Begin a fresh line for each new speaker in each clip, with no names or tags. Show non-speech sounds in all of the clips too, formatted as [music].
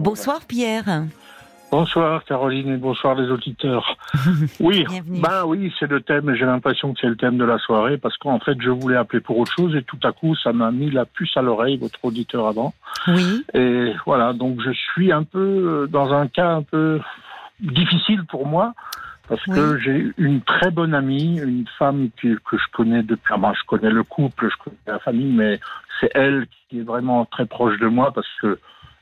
Bonsoir Pierre.
Bonsoir Caroline et bonsoir les auditeurs. [laughs] Oui, ben oui, c'est le thème. J'ai l'impression que c'est le thème de la soirée parce qu'en fait, je voulais appeler pour autre chose et tout à coup, ça m'a mis la puce à l'oreille, votre auditeur avant.
Oui.
Et voilà, donc je suis un peu dans un cas un peu difficile pour moi parce que j'ai une très bonne amie, une femme que, que je connais depuis. Ah je connais le couple, je connais la famille, mais c'est elle qui est vraiment très proche de moi parce que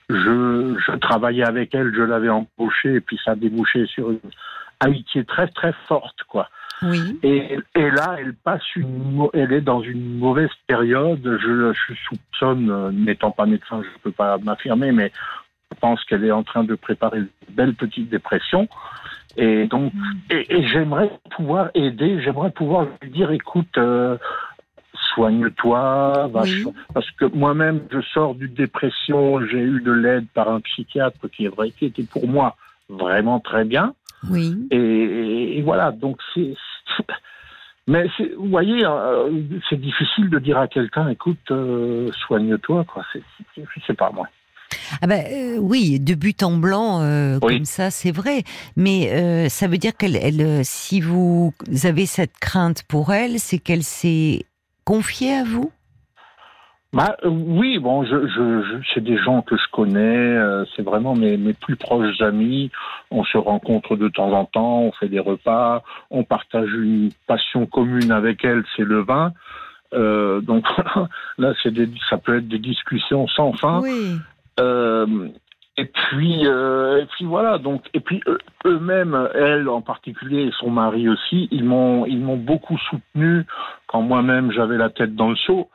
je, je travaillais avec elle, je l'avais embauchée et puis ça a débouché sur une amitié très très forte, quoi.
Oui.
Et, et là, elle passe une, elle est dans une mauvaise période. Je, je soupçonne, euh, n'étant pas médecin, je ne peux pas m'affirmer, mais je pense qu'elle est en train de préparer une belle petite dépression. Et donc, mm. et, j'aimerais pouvoir aider, j'aimerais pouvoir lui dire, écoute, euh, soigne-toi, parce que moi-même, je sors d'une dépression, j'ai eu de l'aide par un psychiatre qui est vrai, qui était pour moi vraiment très bien.
Oui.
Et, voilà, donc c'est. Mais vous voyez, euh, c'est difficile de dire à quelqu'un, écoute, euh, soigne-toi, quoi. C'est pas moi.
Ah ben euh, oui, de but en blanc comme ça, c'est vrai. Mais ça veut dire qu'elle, elle, si vous avez cette crainte pour elle, c'est qu'elle s'est confiée à vous?
Bah, oui, bon, je, je, c'est des gens que je connais, euh, c'est vraiment mes, mes plus proches amis. On se rencontre de temps en temps, on fait des repas, on partage une passion commune avec elle, c'est le vin. Euh, donc [laughs] là, c'est des, ça peut être des discussions sans fin.
Oui.
Euh, et puis, euh, et puis voilà. Donc, et puis eux-mêmes, elle en particulier et son mari aussi, ils m'ont, ils m'ont beaucoup soutenu quand moi-même j'avais la tête dans le seau.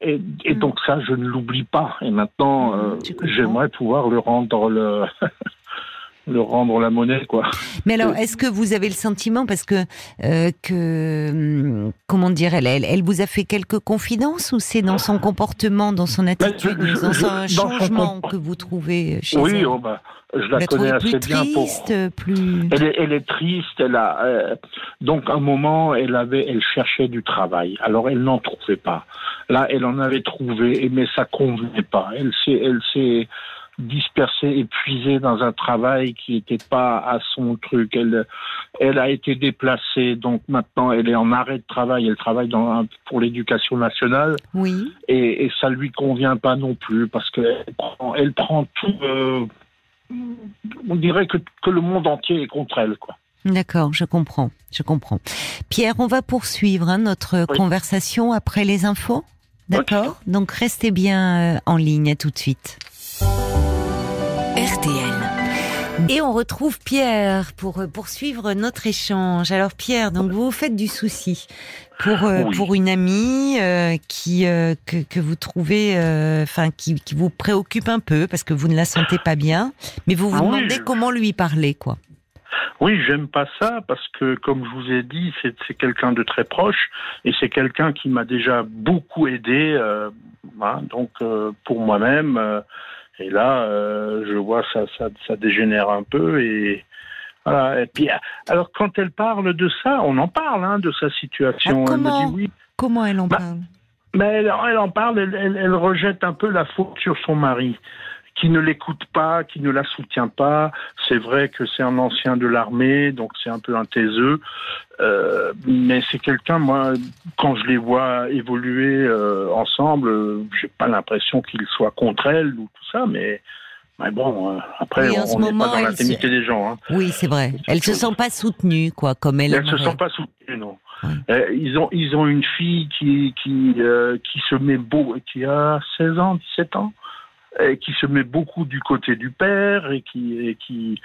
Et, et mm. donc ça, je ne l'oublie pas. Et maintenant, mm, euh, j'aimerais pouvoir le rendre le [laughs] le rendre la monnaie, quoi.
Mais alors, est-ce que vous avez le sentiment, parce que, euh, que hum, comment dire, elle, elle, vous a fait quelques confidences ou c'est dans son comportement, dans son attitude, dans un changement que vous trouvez chez
oui,
elle?
oh bah, je la, connais assez bien pour.
Plus...
Elle est, elle est triste. Elle a euh, donc un moment, elle avait, elle cherchait du travail. Alors elle n'en trouvait pas. Là, elle en avait trouvé, mais ça convenait pas. Elle s'est, elle s'est dispersée, épuisée dans un travail qui n'était pas à son truc. Elle, elle a été déplacée, donc maintenant elle est en arrêt de travail. Elle travaille dans pour l'éducation nationale.
Oui.
Et, et ça lui convient pas non plus parce qu'elle prend, elle prend tout. Euh, on dirait que, que le monde entier est contre elle, quoi.
D'accord, je comprends, je comprends. Pierre, on va poursuivre hein, notre conversation après les infos. D'accord Donc restez bien euh, en ligne, à tout de suite. RTL. Et on retrouve Pierre pour euh, poursuivre notre échange. Alors Pierre, donc vous faites du souci pour euh, pour une amie euh, qui que, que, vous trouvez enfin qui, qui vous préoccupe un peu parce que vous ne la sentez pas bien, mais vous vous demandez comment lui parler quoi.
Oui, j'aime pas ça parce que, comme je vous ai dit, c'est quelqu'un de très proche et c'est quelqu'un qui m'a déjà beaucoup aidé. Hein, donc, pour moi-même, et là, euh, je vois ça, ça, ça dégénère un peu et voilà. Et puis, alors quand elle parle de ça, on en parle hein, de sa situation.
Ah, comment, elle me dit oui. Comment elle en bah, parle?
Mais elle, elle, en parle. Elle, elle, elle, rejette un peu la faute sur son mari qui ne l'écoute pas, qui ne la soutient pas. C'est vrai que c'est un ancien de l'armée, donc c'est un peu un taiseux. Euh, mais c'est quelqu'un, moi, quand je les vois évoluer euh, ensemble, j'ai pas l'impression qu'il soit contre elle ou tout ça, mais. Mais bon, euh, après, on n'est pas dans l'intimité des gens. Hein.
Oui, c'est vrai. Elle se sent pas soutenue, quoi, comme elle.
Elle se sent pas soutenue, non. Euh, ils ont ils ont une fille qui qui euh, qui se met beau, qui a 16 ans, 17 ans, et qui se met beaucoup du côté du père et qui, et qui,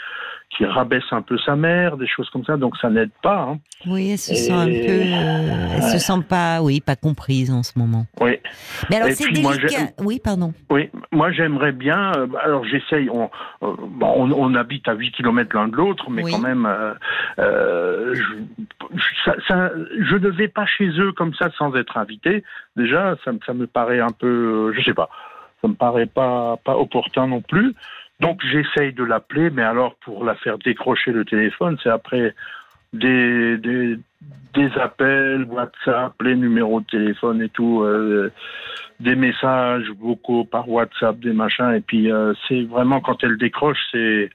qui rabaisse un peu sa mère, des choses comme ça. Donc ça n'aide pas. Hein.
Oui, elle se sent un peu, euh, elle se sent pas, oui, pas comprise en ce moment.
Oui.
Mais alors c'est délicat. oui, pardon.
Oui, moi j'aimerais bien. Euh, alors j'essaye. On, euh, on, on, habite à 8 km l'un de l'autre, mais quand même, je, ça, ça, je ne vais pas chez eux comme ça sans être invité. Déjà, ça, ça me paraît un peu, je sais pas ça me paraît pas, opportun non plus. Donc j'essaye de l'appeler, mais alors pour la faire décrocher le téléphone, c'est après des appels, WhatsApp, les numéros de téléphone et tout, euh, des messages vocaux par WhatsApp, des machins. Et puis euh, c'est vraiment quand elle décroche, c'est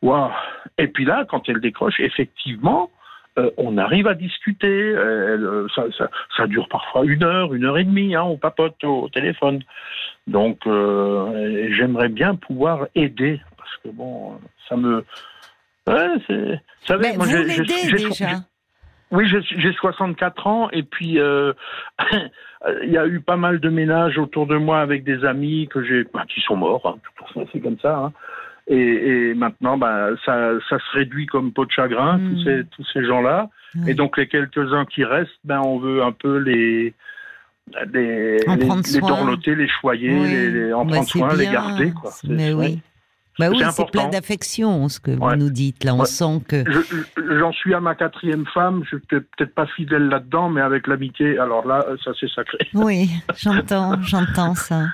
waouh. Et puis là, quand elle décroche, effectivement, euh, on arrive à discuter. ça, ça, ça, dure parfois une heure, une heure et demie. Hein, on papote au, téléphone. Donc j'aimerais bien pouvoir aider parce que bon, ça me
Ouais, c'est. Vous, moi, vous l'aidez déjà?
Oui, j'ai 64 ans et puis euh, [laughs] il y a eu pas mal de ménages autour de moi avec des amis que j'ai, bah, qui sont morts. Hein, c'est comme ça. Hein. Et, et, maintenant, bah, ça, ça se réduit comme peau de chagrin tous hmm. ces tous ces gens-là. Et donc les quelques uns qui restent, ben on veut un peu les les, les, les dorloter, les choyer, les, les, en prendre soin, les garder. Quoi.
Mais oui. Bah oui, c'est plein d'affection, ce que vous nous dites. Là, on sent que.
J'en suis à ma quatrième femme. Je suis peut-être pas fidèle là-dedans, mais avec l'amitié, alors là, ça c'est sacré.
Oui, [laughs] j'entends, j'entends ça.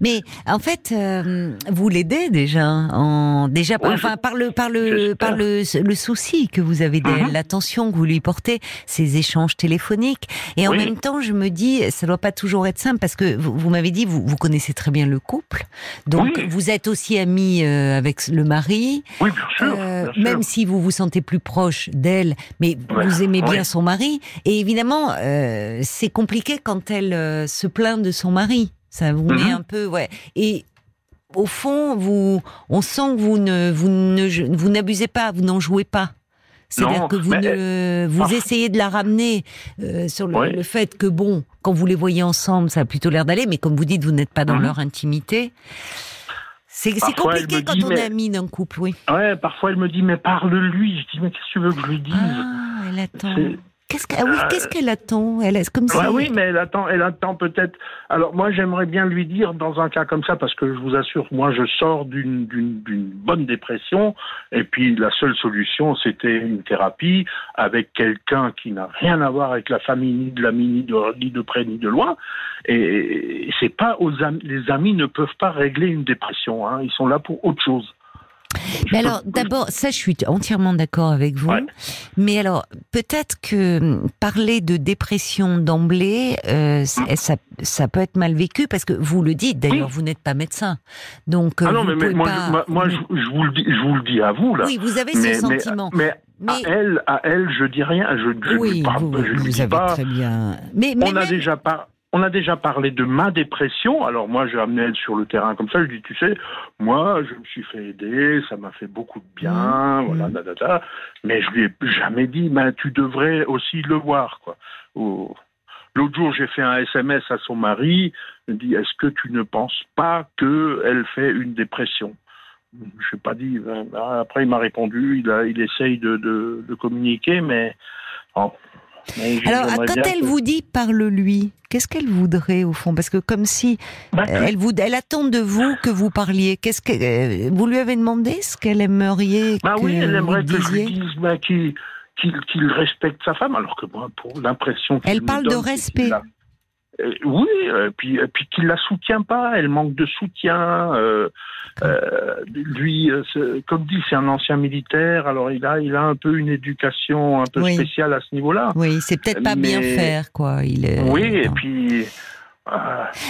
Mais en fait, euh, vous l'aidez déjà, en déjà par, enfin, par le par le par le, le souci que vous avez d'elle, mhm. l'attention que vous lui portez, ces échanges téléphoniques. Et en même temps, je me dis, ça doit pas toujours être simple parce que vous, vous m'avez dit, vous, vous connaissez très bien le couple, donc vous êtes aussi ami euh, avec le mari.
Oui, bien sûr, euh,
Même si vous vous sentez plus proche d'elle, mais vous aimez bien son mari. Et évidemment, c'est compliqué quand elle se plaint de son mari. Ça vous met mhm. un peu, ouais. Et au fond, vous, on sent que vous ne, vous ne, vous n'abusez pas, vous n'en jouez pas. C'est-à-dire que vous ne, vous ah. essayez de la ramener euh, sur le, fait que bon, quand vous les voyez ensemble, ça a plutôt l'air d'aller, mais comme vous dites, vous n'êtes pas dans mhm. leur intimité. C'est compliqué quand on est ami d'un couple, oui.
Ouais, parfois elle me dit, mais parle-lui. Je dis, mais qu'est-ce que tu veux que je lui dise?
Ah, elle attend. Qu'est-ce qu'elle, oui, euh, qu'est-ce qu'elle attend Elle est comme
Oui, mais elle attend, elle attend peut-être. Alors moi, j'aimerais bien lui dire dans un cas comme ça, parce que je vous assure, moi, je sors d'une, d'une, d'une bonne dépression, et puis la seule solution, c'était une thérapie avec quelqu'un qui n'a rien à voir avec la famille, ni de l'ami, ni de, ni de près, ni de loin. Et c'est pas aux amis, les amis ne peuvent pas régler une dépression. Hein, ils sont là pour autre chose.
Mais alors, d'abord, ça, je suis entièrement d'accord avec vous. Mais alors, peut-être que hum, parler de dépression d'emblée, euh, hum. ça, ça, peut être mal vécu parce que vous le dites. D'ailleurs, vous n'êtes pas médecin, donc.
Euh, ah non, mais, moi, je, moi, je, vous le dis, je vous le dis à vous là.
Oui, vous avez ce sentiment.
Mais, à elle, à elle, je dis rien. Je, je
oui,
pas,
vous,
je
vous avez
pas.
très bien.
Mais, on a déjà pas on a déjà parlé de ma dépression. Alors moi, j'ai amené elle sur le terrain comme ça. Je dis, tu sais, moi, je me suis fait aider, ça m'a fait beaucoup de bien, mmh. voilà, mmh. Mais je lui ai jamais dit, mais tu devrais aussi le voir, quoi. L'autre jour, j'ai fait un SMS à son mari. Je dit, est-ce que tu ne penses pas qu'elle fait une dépression? Je n'ai pas dit. Après, il m'a répondu. Il, a, il essaye de, de, communiquer, mais
alors, quand elle vous dit parle-lui, qu'est-ce qu'elle voudrait au fond? Parce que comme si bah, elle, vous, elle attend de vous que vous parliez. Qu'est-ce que euh, vous lui avez demandé ce qu'elle aimerait
bah
que
oui, elle aimerait
que
je lui dise bah, qu'il respecte sa femme, alors que moi, pour l'impression.
Elle parle de respect.
Euh, oui, euh, puis, puis qu'il la soutient pas, elle manque de soutien. Euh, lui, comme dit, c'est un ancien militaire, alors il a, il a un peu une éducation un peu spéciale à ce niveau-là.
Oui, c'est peut-être pas bien faire, quoi. Il est...
Oui, et puis.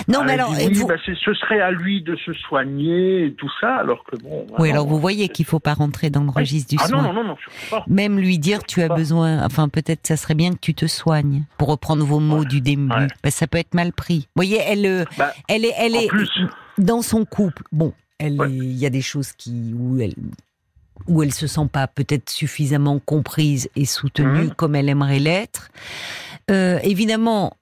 Non, mais alors,
bah, ce serait à lui de se soigner et tout ça, alors que bon.
Oui, alors vous voyez qu'il faut pas rentrer dans le registre du
ah,
soin.
Non, non, non, non
Même lui dire, tu as besoin, enfin peut-être ça serait bien que tu te soignes, pour reprendre vos mots du début, parce ça peut être mal pris. Vous voyez, elle, euh, bah, elle est, elle est dans son couple. Bon, elle, il y a des choses qui où elle où elle se sent pas peut-être suffisamment comprise et soutenue mmh. comme elle aimerait l'être. Euh, évidemment,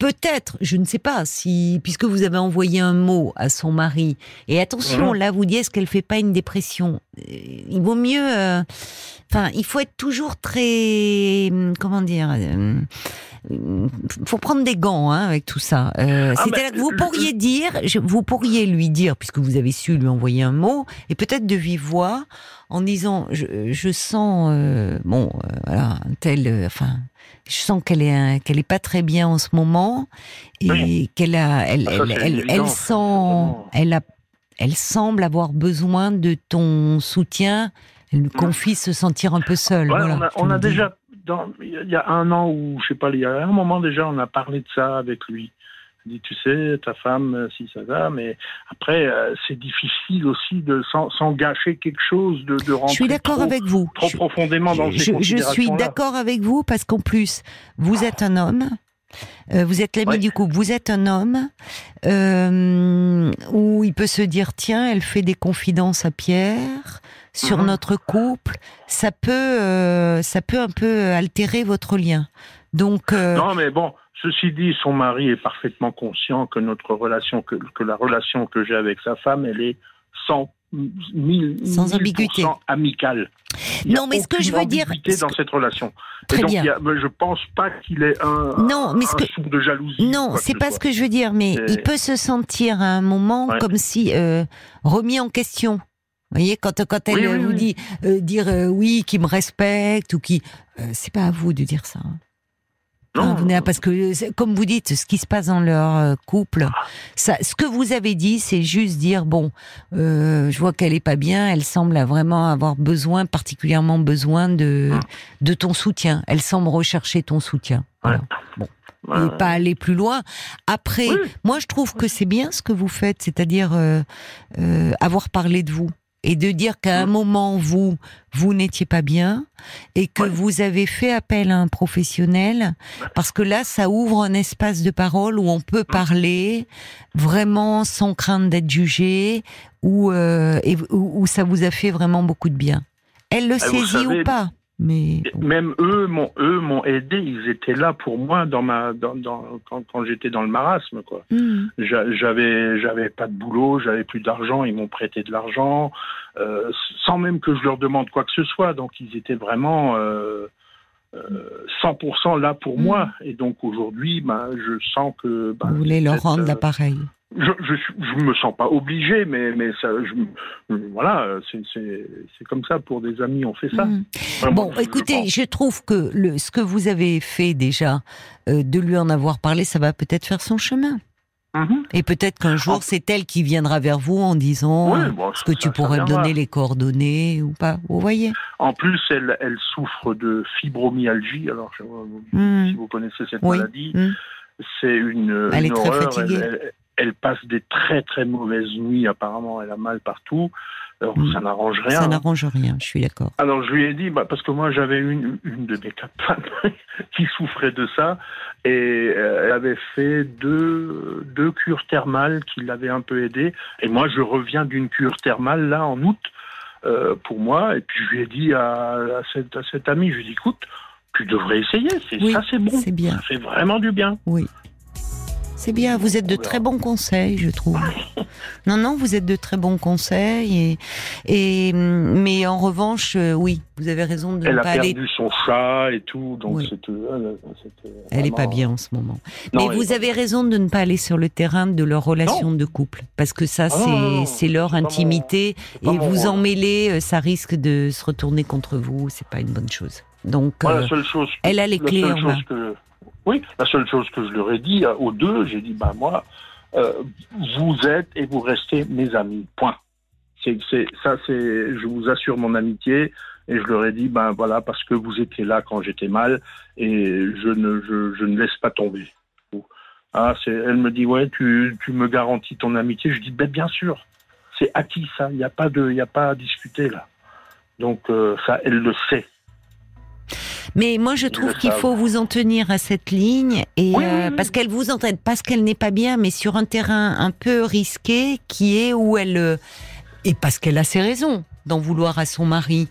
peut-être, je ne sais pas, si puisque vous avez envoyé un mot à son mari, et attention, là vous dites est-ce qu'elle fait pas une dépression? Euh, Il vaut mieux, euh, enfin, il faut être toujours très, hum, comment dire, euh, faut prendre des gants hein, avec tout ça. Euh, ah, C'est-à-dire que vous pourriez dire, vous pourriez lui dire, puisque vous avez su lui envoyer un mot, et peut-être de vive voix, en disant, je, je sens, bon, voilà, tel, enfin je sens qu'elle est qu'elle est pas très bien en ce moment et qu'elle a elle ah, elle, elle, sent elle a elle semble avoir besoin de ton soutien Elle nous confie se sentir un peu seule. voilà,
on a, déjà, il y a un an ou je sais pas, il y a un moment déjà, on a parlé de ça avec lui. Dit, tu sais, ta femme, si ça va, mais après, euh, c'est difficile aussi de s'en gâcher quelque chose, de, de rentrer
je suis d'accord avec vous.
trop profondément dans ces
Je suis d'accord avec vous parce qu'en plus, vous êtes un homme, euh, vous êtes l'ami du couple, vous êtes un homme euh, où il peut se dire tiens, elle fait des confidences à Pierre sur mhm. notre couple, ça peut, euh, ça peut un peu altérer votre lien. Donc
non, mais bon, ceci dit, son mari est parfaitement conscient que notre relation, que, que la relation que j'ai avec sa femme, elle est sans
sans ambiguïté
amicale.
non, mais ce que je veux dire
dans cette relation.
Très bien.
je pense pas qu'il ait un,
non, mais
de jalousie.
Non, c'est pas ce que je veux dire, mais il peut se sentir à un moment comme si euh, remis en question. Vous voyez, quand, quand elle vous dit euh, dire euh, oui, qui me respecte ou qui, c'est pas à vous de dire ça. Hein. Non, parce que comme vous dites, ce qui se passe dans leur euh, couple, ça, ce que vous avez dit, c'est juste dire bon, euh, je vois qu'elle est pas bien, elle semble vraiment avoir besoin, particulièrement besoin de hum. de ton soutien. Elle semble rechercher ton soutien. Voilà. Bon. Et pas aller plus loin. Après, moi je trouve que c'est bien ce que vous faites, c'est-à-dire euh, avoir parlé de vous et de dire qu'à un mm. moment vous vous n'étiez pas bien et que vous avez fait appel à un professionnel parce que là ça ouvre un espace de parole où on peut mm. parler vraiment sans crainte d'être jugé ou euh, où, ça vous a fait vraiment beaucoup de bien. Elle le ah, saisit ou pas?
Même eux m'ont eux m'ont aidé. Ils étaient là pour moi dans ma dans, dans quand, quand j'étais dans le marasme quoi. Hmm. J'avais j'avais pas de boulot, j'avais plus d'argent. Ils m'ont prêté de l'argent euh, sans même que je leur demande quoi que ce soit. Donc ils étaient vraiment euh, euh, 100% là pour hmm. moi. Et donc aujourd'hui, ben, je sens que. Ben,
Vous voulez leur rendre euh, l'appareil
je, je, je me sens pas obligé, mais, mais ça, je, voilà, c'est comme ça pour des amis, on fait ça.
Mm. bon, écoutez, je, trouve que le, ce que vous avez fait déjà, euh, de lui en avoir parlé, ça va peut-être faire son chemin. Mm-hmm. Et peut-être qu'un jour, c'est elle qui viendra vers vous en disant ce que tu pourrais me donner les coordonnées ou pas. Vous voyez
En plus, elle, elle souffre de fibromyalgie. Alors, mm. si vous connaissez cette maladie, mm. c'est une,
elle est
très
fatiguée
elle passe des très très mauvaises nuits. Apparemment, elle a mal partout. Alors, mm. ça n'arrange rien.
Ça n'arrange rien, je suis d'accord.
Alors, je lui ai dit, bah, parce que moi, j'avais une, une de mes quatre femmes [laughs] qui souffrait de ça, et euh, elle avait fait deux, deux cures thermales qui l'avaient un peu aidée. Et moi, je reviens d'une cure thermale, là, en août, euh, pour moi. Et puis, je lui ai dit à, à, cette, à cette amie, je lui ai dit, écoute, tu devrais essayer. ça, c'est bon.
C'est bien.
Ça fait vraiment du bien.
Oui. C'est bien, vous êtes de très bons conseils, je trouve. [laughs] non, non, vous êtes de très bons conseils. Et, et mais en revanche, euh, oui, vous avez raison de
elle
ne pas
aller. Elle a perdu son chat et tout, donc c'était.
Elle n'est pas bien en ce moment. mais vous avez raison de ne pas aller sur le terrain de leur relation de couple, parce que ça, ah c'est leur intimité, et vous en mêler, euh, ça risque de se retourner contre vous. C'est pas une bonne chose. Donc,
euh, chose, elle
a les clés en main.
Oui, la seule chose que je leur ai dit euh, aux deux, j'ai dit, ben moi, euh, vous êtes et vous restez mes amis. Point. C'est, ça, c'est, je vous assure mon amitié. Et je leur ai dit, ben voilà, parce que vous étiez là quand j'étais mal, et je ne, je, ne laisse pas tomber. Ah, c'est, elle me dit, ouais, tu, tu me garantis ton amitié. Je dis, ben bien sûr, c'est acquis ça. Il n'y a pas de, il a pas à discuter là. Donc euh, ça, elle le sait.
Mais moi, je trouve qu'il faut vous en tenir à cette ligne et euh, parce qu'elle vous entraîne, parce qu'elle n'est pas bien, mais sur un terrain un peu risqué, qui est où elle euh, et parce qu'elle a ses raisons d'en vouloir à son mari.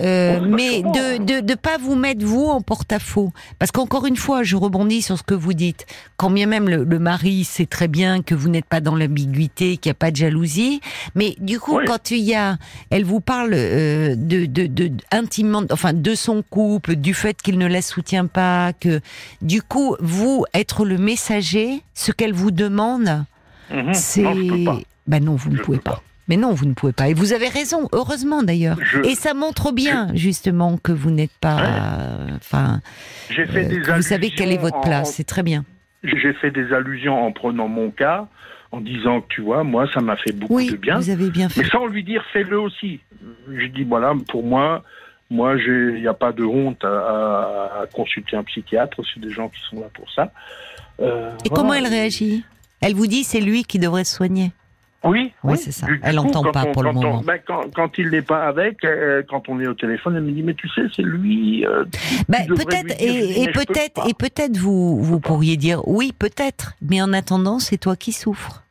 Euh, mais de, de de pas vous mettre vous en porte-à-faux parce qu'encore une fois je rebondis sur ce que vous dites quand bien même le, mari sait très bien que vous n'êtes pas dans l'ambiguïté qu'il n'y a pas de jalousie mais du coup quand il y a elle vous parle euh, de, de, de intimement enfin de son couple du fait qu'il ne la soutient pas que du coup vous être le messager ce qu'elle vous demande
mhm.
c'est ben non vous ne pouvez pas. Mais non, vous ne pouvez pas. Et vous avez raison, heureusement d'ailleurs. Et ça montre bien, justement, que vous n'êtes pas. Enfin. Euh, vous savez quelle est votre place, c'est très bien.
J'ai fait des allusions en prenant mon cas, en disant que tu vois, moi, ça m'a fait beaucoup de bien.
Vous avez bien fait.
Mais sans lui dire, fais-le aussi. je dis voilà, pour moi, moi, il n'y a pas de honte à, consulter un psychiatre. C'est des gens qui sont là pour ça.
Euh, Et comment elle réagit? Elle vous dit c'est lui qui devrait se soigner.
Oui,
oui, c'est ça. elle n'entend pas pour le moment.
Ben, quand, il n'est pas avec, euh, quand on est au téléphone, elle me dit mais tu sais, c'est lui. Euh,
ben, peut-être et, peut-être et peut-être vous vous pourriez dire oui peut-être, mais en attendant c'est toi qui souffres.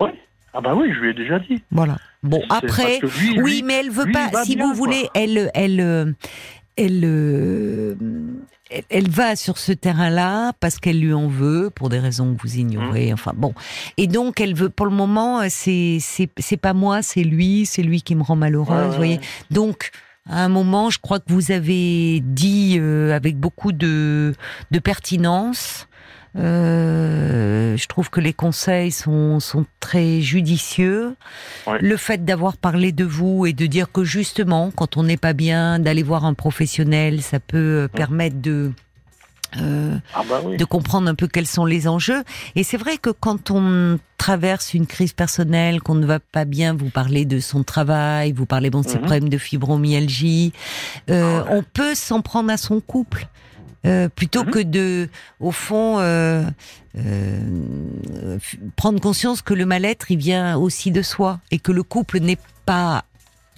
Oui. Ah bah oui, je lui ai déjà dit.
Voilà. Bon après, oui, mais elle veut pas. Si vous voulez, elle elle euh, elle elle va sur ce terrain-là parce qu'elle lui en veut pour des raisons que vous ignorez. Mmh. Enfin bon, et donc elle veut pour le moment, c'est c'est c'est pas moi, c'est lui, c'est lui qui me rend malheureuse. vous voyez. Donc à un moment, je crois que vous avez dit euh, avec beaucoup de de pertinence euh, je trouve que les conseils sont, sont très judicieux. Le fait d'avoir parlé de vous et de dire que justement, quand on n'est pas bien, d'aller voir un professionnel, ça peut mmh. permettre de euh, ah bah de comprendre un peu quels sont les enjeux. Et c'est vrai que quand on traverse une crise personnelle, qu'on ne va pas bien, vous parlez de son travail, vous parlez bon de ses mmh. problèmes de fibromyalgie, euh, ah on peut s'en prendre à son couple. Euh, plutôt mhm. que de, au fond, euh, euh, prendre conscience que le mal-être, il vient aussi de soi et que le couple n'est pas,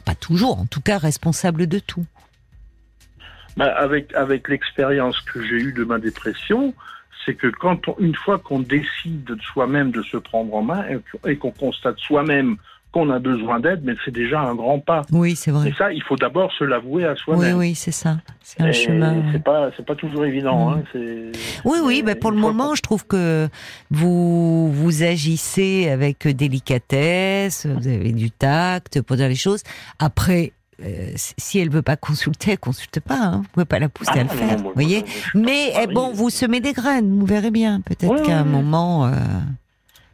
pas toujours, en tout cas, responsable de tout.
Bah, avec avec l'expérience que j'ai eue de ma dépression, c'est que quand une fois qu'on décide de soi-même de se prendre en main et qu'on constate soi-même qu'on a besoin d'aide, mais c'est déjà un grand pas.
Oui, c'est vrai.
Et ça, il faut d'abord se l'avouer à soi-même.
Oui, oui, c'est ça. C'est un chemin.
C'est pas, c'est pas toujours évident. Hein.
Oui, oui, mais pour le moment, je trouve que vous vous agissez avec délicatesse, vous avez du tact pour dire les choses. Après, euh, si elle veut pas consulter, elle consulte pas. Hein. Vous pouvez pas la pousser à le ah, faire, vous voyez. Mais eh, bon, vous semez des graines, vous verrez bien. Peut-être qu'à un moment. Euh,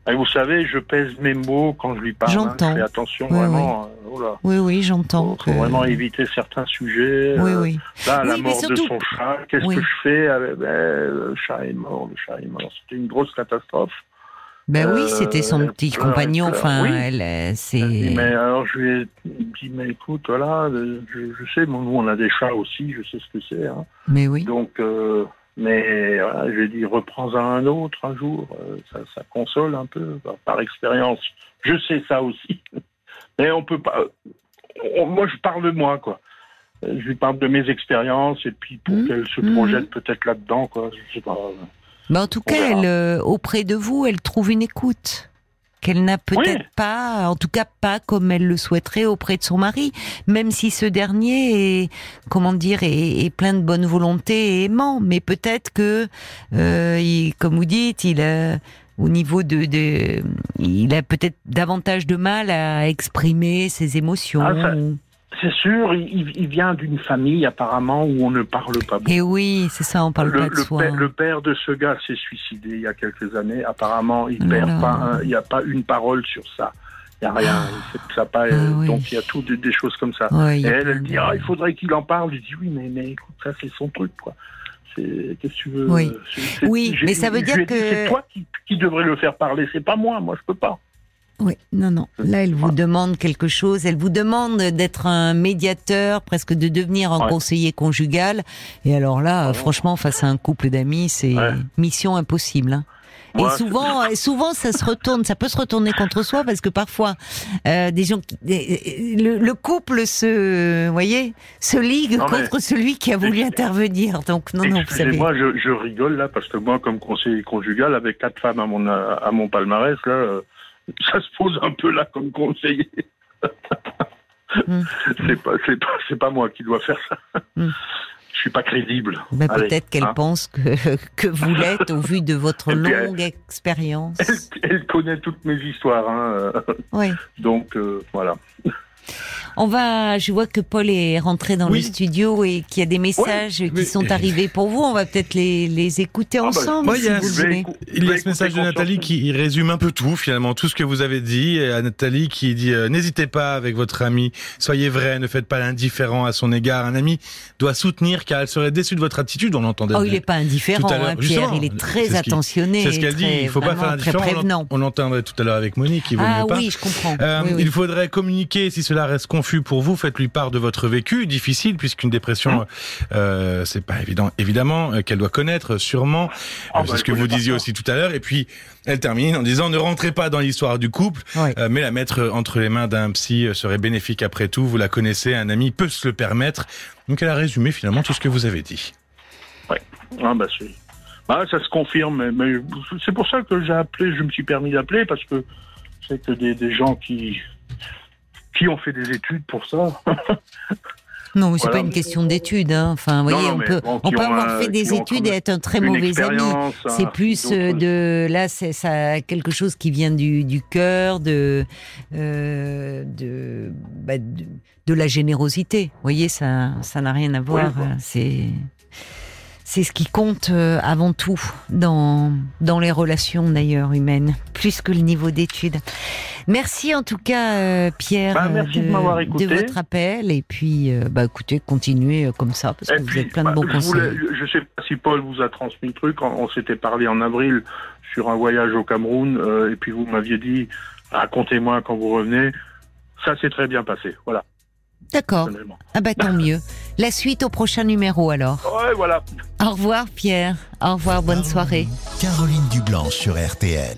et vous savez, je pèse mes mots quand je lui parle. Hein. J'entends. je fais attention vraiment.
Oui, euh, oui, oui j'entends.
Il faut, vraiment éviter certains sujets.
Oui, oui.
Euh, là, la mort de son chat, qu'est-ce que je fais avec, ben, Le chat est mort, le chat est mort. C'était une grosse catastrophe.
Ben oui, c'était son euh, petit compagnon. Enfin, elle, c'est.
Mais alors, je lui ai dit, mais écoute, voilà, je, je sais, nous, on a des chats aussi, je sais ce que c'est. Hein.
Mais oui.
Donc. Mais voilà, j'ai dit reprends-en un autre un jour, euh, ça, ça, console un peu par expérience. Je sais ça aussi, [laughs] mais on peut pas. moi, je parle de moi, quoi. Je lui parle de mes expériences et puis pour mmh. qu'elle se projette mmh. peut-être là-dedans, quoi. Je sais pas.
Mais en tout cas, elle, euh, auprès de vous, elle trouve une écoute qu'elle n'a peut-être pas, en tout cas pas comme elle le souhaiterait auprès de son mari, même si ce dernier est, comment dire, est, plein de bonne volonté et aimant, mais peut-être que, euh, comme vous dites, il a au niveau de, de il a peut-être davantage de mal à exprimer ses émotions. Ah,
c'est sûr, il, vient d'une famille apparemment où on ne parle pas beaucoup.
Et oui, c'est ça, on parle
le,
pas de soi.
Père, le père de ce gars s'est suicidé il y a quelques années. Apparemment, il n'y a pas une parole sur ça. Il n'y a rien. Ah. ça pas, ah Donc il y a tout des, choses comme ça. et elle, elle dit, ah, il faudrait qu'il en parle. Je dis, oui, mais, mais écoute, ça c'est son truc, quoi. Qu'est-ce que tu veux?
Oui, oui mais ça veut dire que...
C'est toi qui, qui devrais le faire parler, c'est pas moi, moi je peux pas.
Oui, non, non. Là, elle vous demande quelque chose. Elle vous demande d'être un médiateur, presque de devenir un conseiller conjugal. Et alors là, franchement, face à un couple d'amis, c'est mission impossible. Hein. Et souvent, souvent, ça se retourne, ça peut se retourner contre soi parce que parfois, euh, des gens, le, couple se, voyez, se ligue contre celui qui a voulu intervenir. Donc non, non, vous savez.
Moi, je, je, rigole là parce que moi, comme conseiller conjugal, avec quatre femmes à mon à mon palmarès là. Ça se pose un peu là comme conseiller. Hmm. C'est pas, moi qui dois faire ça. Hmm. Je suis pas crédible.
Mais peut-être qu'elle hein. pense que, que vous l'êtes au vu de votre longue expérience.
Elle, connaît toutes mes histoires. Hein. Oui. Donc euh, voilà.
On va, je vois que Paul est rentré dans le studio et qu'il y a des messages qui sont [laughs] arrivés pour vous. On va peut-être les, les écouter ah bah, ensemble.
il, y a, il y a ce message de Nathalie qui résume un peu tout, finalement, tout ce que vous avez dit. Et à Nathalie qui dit euh, N'hésitez pas avec votre ami, soyez vrai, ne faites pas l'indifférent à son égard. Un ami doit soutenir car elle serait déçue de votre attitude. On l'entendait.
Oh, il n'est pas indifférent, hein, Pierre. Il est très attentionné.
C'est ce qu'elle dit. Il ne faut pas faire l'indifférent. On, l'entendrait tout à l'heure avec Monique. Il
ah oui, je comprends.
Euh, il faudrait communiquer si cela reste confus pour vous, faites-lui part de votre vécu difficile, puisqu'une dépression, euh, c'est pas évident, évidemment, qu'elle doit connaître, sûrement. Ah, c'est bah, ce que vous disiez aussi tout à l'heure. Et puis, elle termine en disant ne rentrez pas dans l'histoire du couple, mais la mettre entre les mains d'un psy serait bénéfique après tout. Vous la connaissez, un ami peut se le permettre. Donc elle a résumé finalement tout ce que vous avez dit.
Oui, ah bah c'est ah, ça se confirme, mais, c'est pour ça que j'ai appelé, je me suis permis d'appeler, parce que c'est que des, gens qui, qui ont fait des études pour ça. [laughs]
Non, mais c'est pas une question d'études. Hein. Enfin, vous voyez, on peut, on peut avoir fait des études et être un très mauvais ami. C'est plus euh, de là, c'est ça quelque chose qui vient du, du cœur, de euh, de, bah, de, de la générosité. Vous voyez, ça ça n'a rien à voir. C'est c'est ce qui compte euh, avant tout dans, dans les relations d'ailleurs humaines, plus que le niveau d'études. Merci en tout cas euh, Pierre
bah, de,
de, votre appel et puis euh, bah, écoutez, continuez comme ça parce que vous êtes plein de bons bah, conseils.
je ne sais pas si Paul vous a transmis le truc, on, s'était parlé en avril sur un voyage au Cameroun et puis vous m'aviez dit racontez-moi quand vous revenez. Ça s'est très bien passé, voilà.
D'accord. Ah bah tant [laughs] mieux. La suite au prochain numéro alors.
Ouais, voilà.
Au revoir Pierre. Au revoir, bonne soirée.
Caroline Dublanche sur RTL.